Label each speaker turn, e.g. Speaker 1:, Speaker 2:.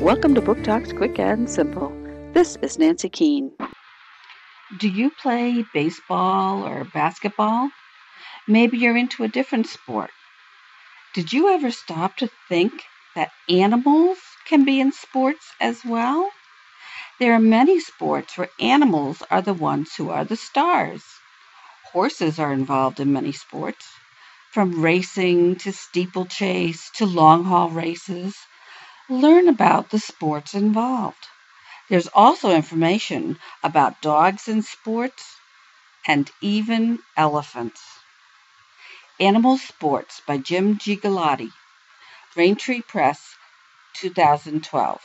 Speaker 1: Welcome to Book Talks Quick and Simple. This is Nancy Keane. Do you play baseball or basketball? Maybe you're into a different sport. Did you ever stop to think that animals can be in sports as well? There are many sports where animals are the ones who are the stars. Horses are involved in many sports, from racing to steeplechase to long haul races. Learn about the sports involved. There's also information about dogs in sports and even elephants. Animal Sports by Jim Gigliotti, Raintree Press, 2012.